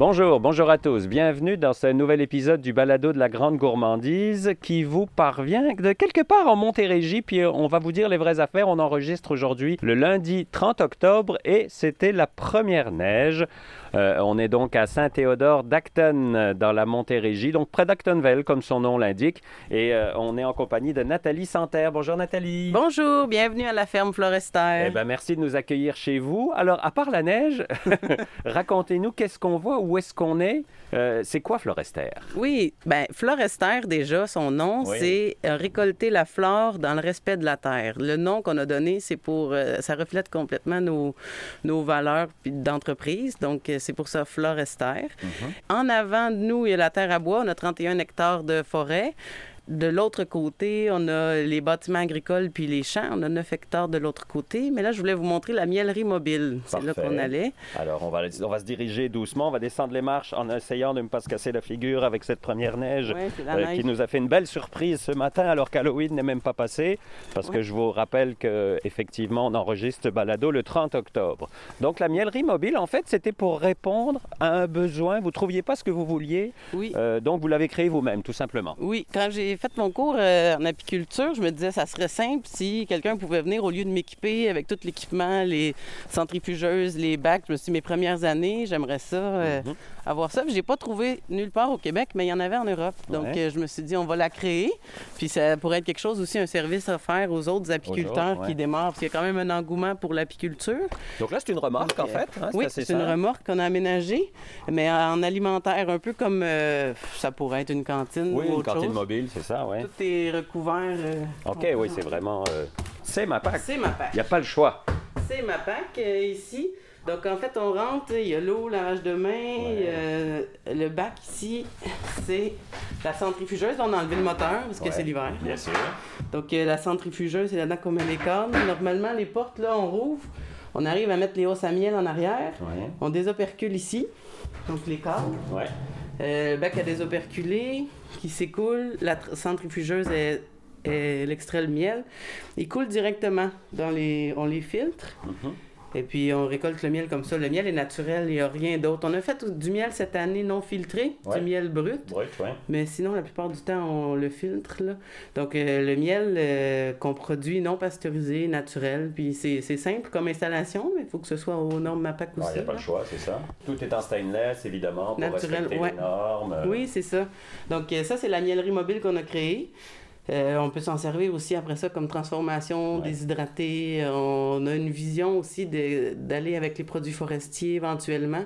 Bonjour, bonjour à tous. Bienvenue dans ce nouvel épisode du balado de la grande gourmandise qui vous parvient de quelque part en Montérégie. Puis on va vous dire les vraies affaires. On enregistre aujourd'hui le lundi 30 octobre et c'était la première neige. Euh, on est donc à Saint-Théodore d'Acton dans la Montérégie, donc près d'Actonville comme son nom l'indique. Et euh, on est en compagnie de Nathalie Santerre. Bonjour Nathalie. Bonjour, bienvenue à la ferme Florestaire. Eh ben, merci de nous accueillir chez vous. Alors, à part la neige, racontez-nous qu'est-ce qu'on voit, où est-ce qu'on est. Euh, c'est quoi Florestaire? Oui, ben Florestaire, déjà, son nom, Oui. c'est récolter la flore dans le respect de la terre. Le nom qu'on a donné, c'est pour. ça reflète complètement nos, nos valeurs d'entreprise. Donc, c'est pour ça Florestaire. En avant de nous, il y a la terre à bois. On a 31 hectares de forêt. De l'autre côté, on a les bâtiments agricoles puis les champs. On a 9 hectares de l'autre côté. Mais là, je voulais vous montrer la miellerie mobile. C'est là qu'on allait. Alors, on va, on va se diriger doucement. On va descendre les marches en essayant de ne pas se casser la figure avec cette première neige Ouais, euh, neige. qui nous a fait une belle surprise ce matin alors qu'Halloween n'est même pas passé. Parce que je vous rappelle qu'effectivement, on enregistre balado le 30 octobre. Donc, la miellerie mobile, en fait, c'était pour répondre à un besoin. Vous ne trouviez pas ce que vous vouliez? Oui. euh, donc, vous l'avez créé vous-même, tout simplement. Oui, quand j'ai fait mon cours euh, en apiculture, je me disais ça serait simple si quelqu'un pouvait venir au lieu de m'équiper avec tout l'équipement, les centrifugeuses, les bacs. Je me suis dit, mes premières années, j'aimerais ça euh, Mhm. avoir ça. Puis j'ai pas trouvé nulle part au Québec, mais il y en avait en Europe. Donc Ouais. euh, je me suis dit on va la créer. Puis ça pourrait être quelque chose aussi un service offert aux autres apiculteurs ouais. qui démarrent parce qu'il y a quand même un engouement pour l'apiculture. Donc là, c'est une remarque, en fait. hein, Oui, c'est une remorque qu'on a aménagée, mais en alimentaire, un peu comme ça pourrait être une cantine Oui, ou une autre cantine chose. mobile, c'est ça, oui. Tout est recouvert. euh, OK, oui, c'est vraiment... euh, c'est ma PAC. C'est ma Il PAC. n'y a pas le choix. C'est ma PAC euh, ici. Donc, en fait, on rentre, il y a l'eau, lavage de main, le bac ici, c'est la centrifugeuse. On a enlevé le moteur parce que Ouais. c'est l'hiver. Bien sûr. Donc, la centrifugeuse, c'est là-dedans qu'on met les cordes. Normalement, les portes, là, on rouvre. On arrive à mettre les hausses à miel en arrière. On désopercule ici, donc les cordes. Ouais. Le bac a désoperculé qui s'écoule. La tr- centrifugeuse est, est- elle extrait le miel. Il coule directement dans les. On les filtre. Mhm. Et puis on récolte le miel comme ça. Le miel est naturel, il n'y a rien d'autre. On a fait du miel cette année non filtré, Ouais. du miel brut. Brut, ouais. Mais sinon, la plupart du temps, on le filtre. Là. Donc, euh, le miel euh, qu'on produit non pasteurisé, naturel. Puis c'est simple comme installation, mais il faut que ce soit aux normes MAPAC Il aussi. n'y a pas là. le choix, c'est ça. Tout est en stainless, évidemment, pour Naturel, respecter ouais. les normes. Oui, c'est ça. Donc, euh, ça, c'est la miellerie mobile qu'on a créée. Euh, on peut s'en servir aussi après ça comme transformation, Ouais. déshydraté. On a une vision aussi d'aller avec les produits forestiers éventuellement.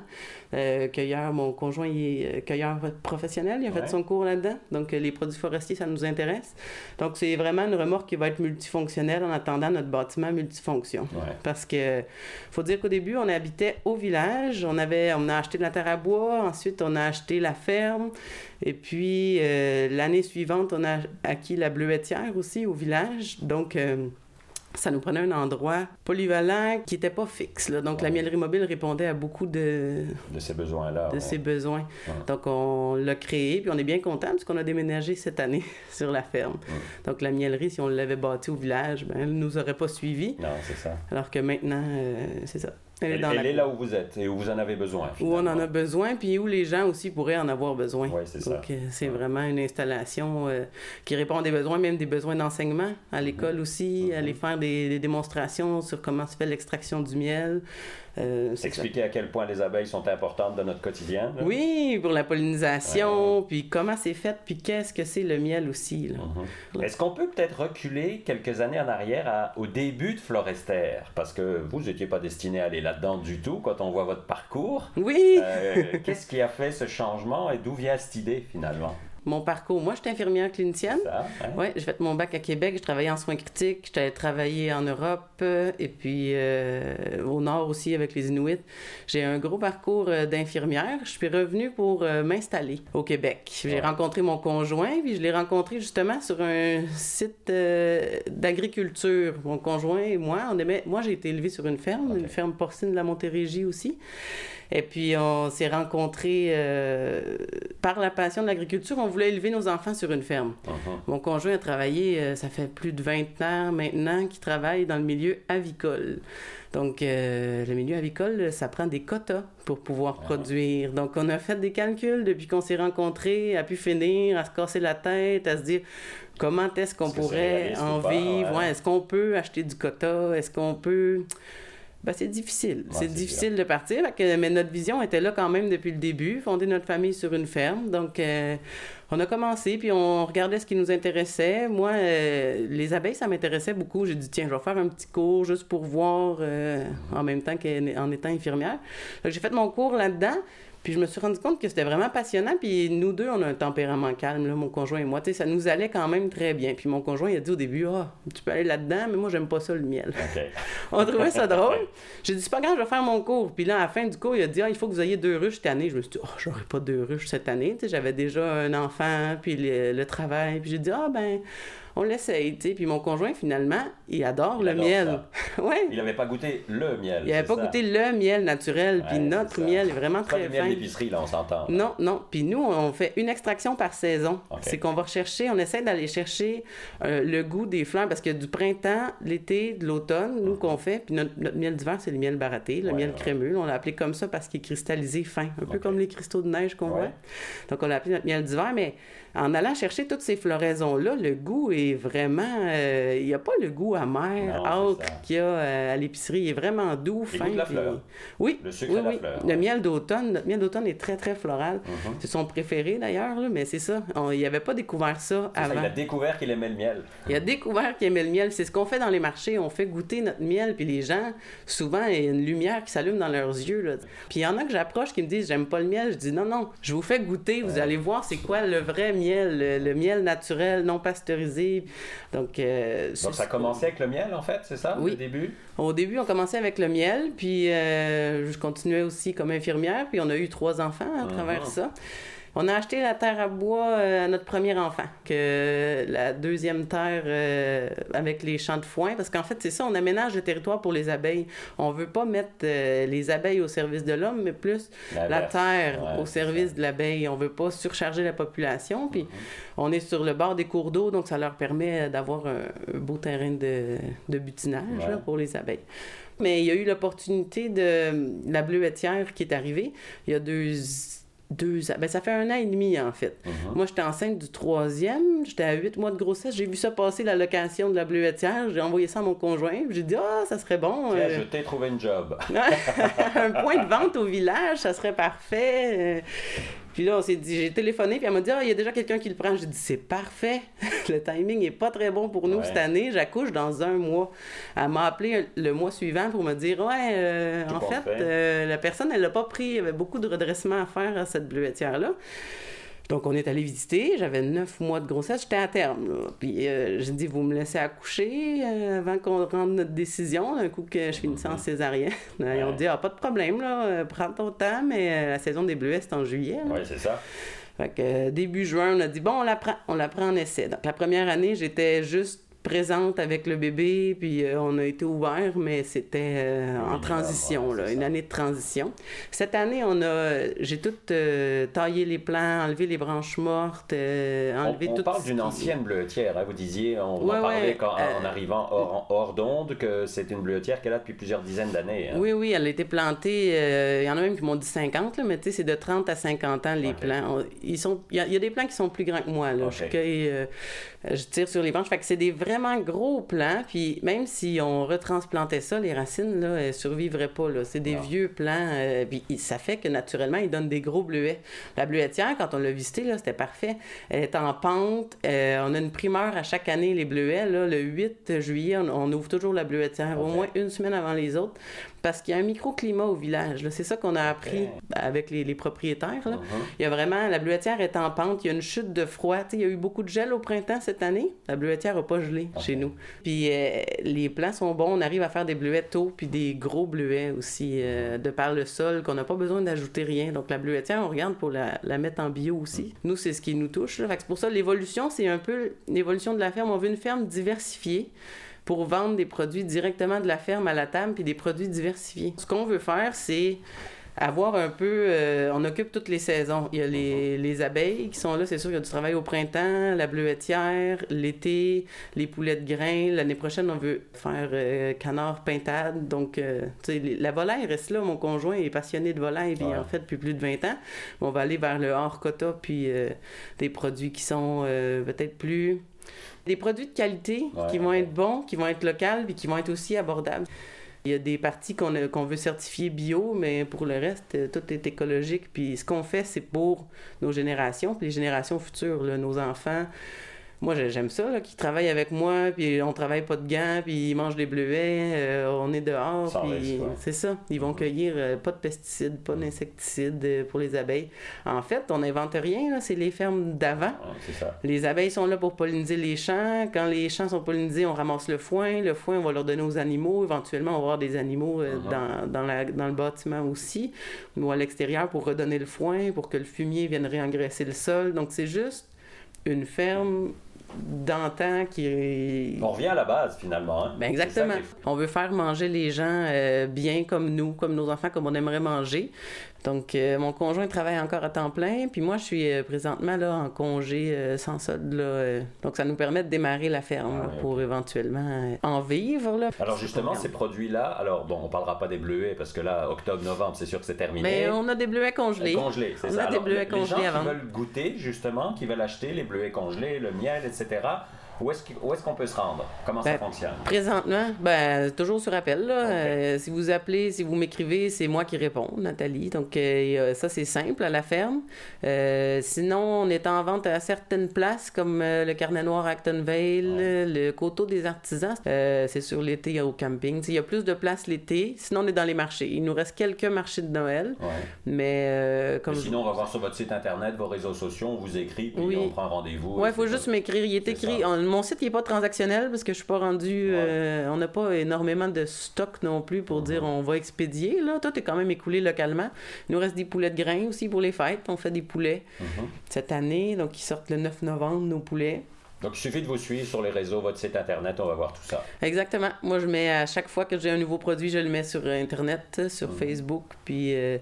Euh, cueilleur, mon conjoint, il est euh, cueilleur professionnel, il a Ouais. fait son cours là-dedans. Donc, euh, les produits forestiers, ça nous intéresse. Donc, c'est vraiment une remorque qui va être multifonctionnelle en attendant notre bâtiment multifonction. Ouais. Parce que faut dire qu'au début, on habitait au village. On avait, on a acheté de la terre à bois. Ensuite, on a acheté la ferme. Et puis euh, l'année suivante, on a acquis la bleuetière aussi au village. Donc euh, ça nous prenait un endroit polyvalent qui n'était pas fixe. là. Donc la Ouais. miellerie mobile répondait à beaucoup de, De ces besoins-là. de ouais. ses besoins. Ouais. Donc on l'a créé, puis on est bien content parce qu'on a déménagé cette année sur la ferme. Donc la miellerie, si on l'avait bâtie au village, ben, elle ne nous aurait pas suivis. Non, c'est ça. Alors que maintenant, euh, c'est ça. Elle est Elle, dans elle la est là où vous êtes et où vous en avez besoin. où on en a besoin, puis où les gens aussi pourraient en avoir besoin. Oui, c'est ça. Donc, euh, c'est vraiment une installation euh, qui répond à des besoins, même des besoins d'enseignement à l'école aussi, Mhm. aller faire des, des démonstrations sur comment se fait l'extraction du miel. Euh, ça. Expliquer à quel point les abeilles sont importantes dans notre quotidien. là. Oui, pour la pollinisation, puis comment c'est fait, puis qu'est-ce que c'est le miel aussi. là. Mhm. Est-ce qu'on peut peut-être reculer quelques années en arrière à- au début de Florester? Parce que vous n'étiez pas destiné à aller là-dedans du tout quand on voit votre parcours. Oui, Euh, Qu'est-ce qui a fait ce changement et d'où vient cette idée finalement? Mon parcours. Moi, je suis infirmière clinicienne. Ça, hein? Oui, j'ai fait mon bac à Québec, je travaillais en soins critiques, j'étais travaillé en Europe et puis euh, au nord aussi avec les Inuits. J'ai un gros parcours euh, d'infirmière. Je suis revenue pour euh, m'installer au Québec. J'ai Ouais. rencontré mon conjoint, puis je l'ai rencontré justement sur un site euh, d'agriculture. Mon conjoint et moi, on aimait... moi j'ai été élevée sur une ferme, une ferme porcine de la Montérégie aussi. Et puis, on s'est rencontrés euh, par la passion de l'agriculture. On voulait élever nos enfants sur une ferme. Uh-huh. Mon conjoint a travaillé, euh, ça fait plus de 20 ans maintenant qu'il travaille dans le milieu avicole. Donc, euh, le milieu avicole, ça prend des quotas pour pouvoir produire. Donc, on a fait des calculs depuis qu'on s'est rencontrés, à pu finir, à se casser la tête, à se dire comment est-ce qu'on pourrait en vivre, ouais. Ouais, est-ce qu'on peut acheter du quota, est-ce qu'on peut... Ben, c'est difficile. c'est c'est difficile de partir. Que- mais notre vision était là quand même depuis le début, fonder notre famille sur une ferme. Donc, euh, on a commencé, puis on regardait ce qui nous intéressait. Moi, euh, les abeilles, ça m'intéressait beaucoup. J'ai dit, tiens, je vais faire un petit cours juste pour voir euh, en même temps qu'en étant infirmière. J'ai fait mon cours là-dedans. Puis je me suis rendu compte que c'était vraiment passionnant. Puis nous deux, on a un tempérament calme, là, mon conjoint et moi. Tu sais, ça nous allait quand même très bien. Puis mon conjoint, il a dit au début, ah, tu peux aller là-dedans, mais moi, j'aime pas ça le miel. On trouvait ça drôle. J'ai dit, c'est pas grave, je vais faire mon cours. Puis là, à la fin du cours, il a dit, ah, il faut que vous ayez deux ruches cette année. Je me suis dit, oh, j'aurai pas deux ruches cette année. Tu sais, j'avais déjà un enfant, puis le, le travail. Puis j'ai dit, ah, ben, on l'essaye. Tu sais. Puis mon conjoint, finalement, il adore Il le adore miel. ouais. Il n'avait pas goûté le miel. Il avait c'est pas ça? goûté le miel naturel. Puis notre miel est vraiment C'est pas très le miel fin. d'épicerie, là, on s'entend. Non, non. Puis nous, on fait une extraction par saison. C'est qu'on va rechercher, on essaie d'aller chercher euh, le goût des fleurs parce que du printemps, l'été, de l'automne, nous qu'on fait, puis notre, notre miel d'hiver, c'est le miel baraté, le Ouais, miel crémeux. On l'a appelé comme ça parce qu'il est cristallisé fin, un peu comme les cristaux de neige qu'on voit. Donc on l'a appelé notre miel d'hiver, mais en allant chercher toutes ces floraisons-là, le goût est vraiment. euh, Il n'y a pas le goût amer, ça. qu'il y a euh, à l'épicerie. Il est vraiment doux, fin. de la puis- fleur. Oui, Le sucre oui, la oui. fleur, Le ouais. miel d'automne, notre miel d'automne est très, très floral. Mhm. C'est son préféré d'ailleurs, mais c'est ça. On- il n'avait pas découvert ça, avant. il a découvert qu'il aimait le miel. Il a découvert qu'il aimait le miel. C'est ce qu'on fait dans les marchés. On fait goûter notre miel, puis les gens, souvent, il y a une lumière qui s'allume dans leurs yeux. Là. Puis il y en a que j'approche qui me disent J'aime pas le miel. Je dis Non, non, je vous fais goûter. Vous allez voir c'est quoi le vrai miel, le, le miel naturel, non pasteurisé. Donc, euh, Donc ça commençait avec le miel, en fait, c'est ça, Oui. au début? au début, on commençait avec le miel, puis euh, je continuais aussi comme infirmière, puis on a eu trois enfants à travers Mhm. ça. On a acheté la terre à bois euh, à notre premier enfant, que la deuxième terre euh, avec les champs de foin, parce qu'en fait, c'est ça, on aménage le territoire pour les abeilles. On veut pas mettre euh, les abeilles au service de l'homme, mais plus la terre Ouais, au service ça. de l'abeille. On veut pas surcharger la population, puis Mhm. on est sur le bord des cours d'eau, donc ça leur permet d'avoir un, un beau terrain de, de butinage Ouais. là, pour les abeilles. Mais il y a eu l'opportunité de la bleuetière qui est arrivée il y a deux... deux ben, ça fait un an et demi, en fait. Mhm. Moi, j'étais enceinte du troisième, j'étais à huit mois de grossesse, j'ai vu ça passer, la location de la bleuetière, j'ai envoyé ça à mon conjoint, j'ai dit « Ah, ça serait bon! Tiens, euh, je t'ai trouvé une job. un point de vente au village, ça serait parfait. Puis là, on s'est dit, j'ai téléphoné, puis elle m'a dit, ah, il y a déjà quelqu'un qui le prend. J'ai dit, c'est parfait. le timing est pas très bon pour nous Ouais. cette année. J'accouche dans un mois. Elle m'a appelé le mois suivant pour me dire, ouais, euh, en fait, euh, la personne, elle n'a pas pris, il y avait beaucoup de redressement à faire à cette bleuetière-là. Donc, on est allé visiter. J'avais neuf mois de grossesse. J'étais à terme. là. Puis, euh, j'ai dit, vous me laissez accoucher euh, avant qu'on rende notre décision. Un coup que je finissais en césarienne. Ils ont dit, ah, pas de problème, là. euh, Prends ton temps, mais euh, la saison des bleuets, c'est en juillet. Oui, c'est ça. Fait que début juin, on a dit, bon, on la prend. On la prend en essai. Donc, la première année, j'étais juste présente avec le bébé, puis euh, on a été ouvert, mais c'était euh, en transition, là, une année de transition. Cette année, on a, j'ai tout euh, taillé les plants, enlevé les branches mortes, euh, On, enlevé on tout parle ce d'une ancienne bleuetière, hein, vous disiez, on Ouais, en parlait ouais, quand, en arrivant hors, hors d'onde, que c'est une bleuetière qu'elle a depuis plusieurs dizaines d'années. hein. Oui, oui, elle a été plantée. Il y en a même qui m'ont dit 50, là, mais tu sais, c'est de 30 à 50 ans, les Ok. plants. On- Ils sont... il, y a, il y a des plants qui sont plus grands que moi. Là. Je, Ok. cueille, euh, je tire sur les branches. Fait que c'est des vraiment gros plants. Puis même si on retransplantait ça, les racines, là, elles survivraient pas. Là. C'est des vieux plants. euh, puis ça fait que naturellement, ils donnent des gros bleuets. La bleuetière, quand on l'a visitée, là, c'était parfait. Elle est en pente. euh, on a une primeur à chaque année, les bleuets. Là, le 8 juillet, on, on ouvre toujours la bleuetière, au moins une semaine avant les autres. Parce qu'il y a un microclimat au village. C'est ça qu'on a appris avec les, les propriétaires. là. Mhm. Il y a vraiment, la bleuetière est en pente, il y a une chute de froid. Tu sais, il y a eu beaucoup de gel au printemps cette année. La bleuetière n'a pas gelé chez nous. Puis euh, les plants sont bons, on arrive à faire des bleuets tôt, puis des gros bleuets aussi, euh, de par le sol, qu'on n'a pas besoin d'ajouter rien. Donc la bleuetière, on regarde pour la, la mettre en bio aussi. Nous, c'est ce qui nous touche. c'est pour ça, l'évolution, c'est un peu l'évolution de la ferme. On veut une ferme diversifiée pour vendre des produits directement de la ferme à la table, puis des produits diversifiés. Ce qu'on veut faire, c'est avoir un peu, euh, on occupe toutes les saisons. Il y a les, les abeilles qui sont là, c'est sûr, il y a du travail au printemps, la bleuetière, l'été, les poulets de grains. L'année prochaine, on veut faire euh, canard pintade. Donc, euh, tu sais, les- la volaille reste là. Mon conjoint est passionné de volaille, puis Ouais. en fait depuis plus de 20 ans. On va aller vers le hors quota, puis euh, des produits qui sont peut-être plus... Des produits de qualité Ouais, qui vont ouais. être bons, qui vont être locaux, puis qui vont être aussi abordables. Il y a des parties qu'on veut certifier bio, mais pour le reste, euh, tout est écologique. Puis ce qu'on fait, c'est pour nos générations, puis les générations futures, là, nos enfants. Moi, j'ai- j'aime ça, là, qu'ils travaillent avec moi, puis on travaille pas de gants, puis ils mangent des bleuets, euh, on est dehors, Sans puis c'est ça. Ils vont cueillir euh, pas de pesticides, pas d'insecticides euh, pour les abeilles. En fait, on n'invente rien, là, c'est les fermes d'avant. Ça. Les abeilles sont là pour polliniser les champs. Quand les champs sont pollinisés, on ramasse le foin. Le foin, on va leur donner aux animaux. Éventuellement, on va avoir des animaux Mhm. dans, dans, la- dans le bâtiment aussi, ou à l'extérieur pour redonner le foin, pour que le fumier vienne réengraisser le sol. Donc, c'est juste une ferme d'antan qui... On revient à la base finalement. hein. Ben exactement. qui On veut faire manger les gens euh, bien comme nous, comme nos enfants, comme on aimerait manger. Donc, euh, mon conjoint travaille encore à temps plein, puis moi, je suis euh, présentement là en congé sans solde. Là, donc, ça nous permet de démarrer la ferme Ah là, oui, pour éventuellement en vivre. Là. Alors justement, ces produits-là, alors bon, on parlera pas des bleuets parce que là, octobre-novembre, c'est sûr que c'est terminé. Mais on a des bleuets congelés. Congelés, c'est On a des bleuets les- congelés les gens qui vendre. veulent goûter, justement, qui veulent acheter les bleuets congelés, le miel, etc., etc où est-ce qu'on peut se rendre? Comment ça Ben, fonctionne? Présentement, ben, toujours sur appel. Là. Euh, si vous appelez, si vous m'écrivez, c'est moi qui réponds, Nathalie. Donc, euh, ça, c'est simple à la ferme. Euh, sinon, on est en vente à certaines places, comme le Carnet Noir Actonville, Ouais. le Coteau des Artisans. C'est sur l'été au camping. Il y a plus de places l'été. Sinon, on est dans les marchés. Il nous reste quelques marchés de Noël. Ouais. Mais, comme Mais je- sinon, on va voir sur votre site internet, vos réseaux sociaux, on vous écrit, puis Oui. on prend rendez-vous. Et il faut juste m'écrire. Il est écrit. ça. On- mon site, n'est pas transactionnel parce que je suis pas rendu. Ouais. euh, on n'a pas énormément de stock non plus pour Mhm. dire on va expédier. Là. Tout est quand même écoulé localement. Il nous reste des poulets de grains aussi pour les fêtes. On fait des poulets Mhm. cette année. Donc, ils sortent le 9 novembre, nos poulets. Donc, il suffit de vous suivre sur les réseaux, votre site internet, on va voir tout ça. Exactement. Moi, je mets à chaque fois que j'ai un nouveau produit, je le mets sur Internet, sur Mhm. Facebook, puis euh,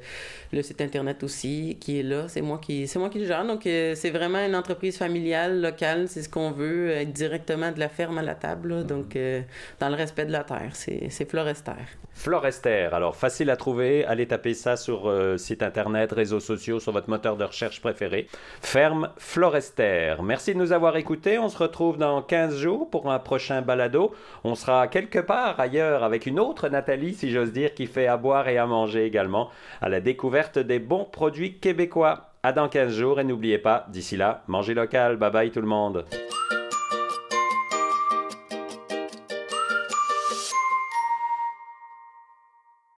le site Internet aussi qui est là. C'est moi qui, c'est moi qui le gère. Donc, euh, c'est vraiment une entreprise familiale, locale. C'est ce qu'on veut, être directement de la ferme à la table. là. Donc, euh, dans le respect de la terre. C'est, c'est Florester. Florester, alors facile à trouver, allez taper ça sur euh, site internet, réseaux sociaux, sur votre moteur de recherche préféré. Ferme Florester. Merci de nous avoir écoutés. On se retrouve dans 15 jours pour un prochain balado. On sera quelque part ailleurs avec une autre Nathalie, si j'ose dire, qui fait à boire et à manger également, à la découverte des bons produits québécois. À dans 15 jours et n'oubliez pas, d'ici là, mangez local. Bye bye tout le monde.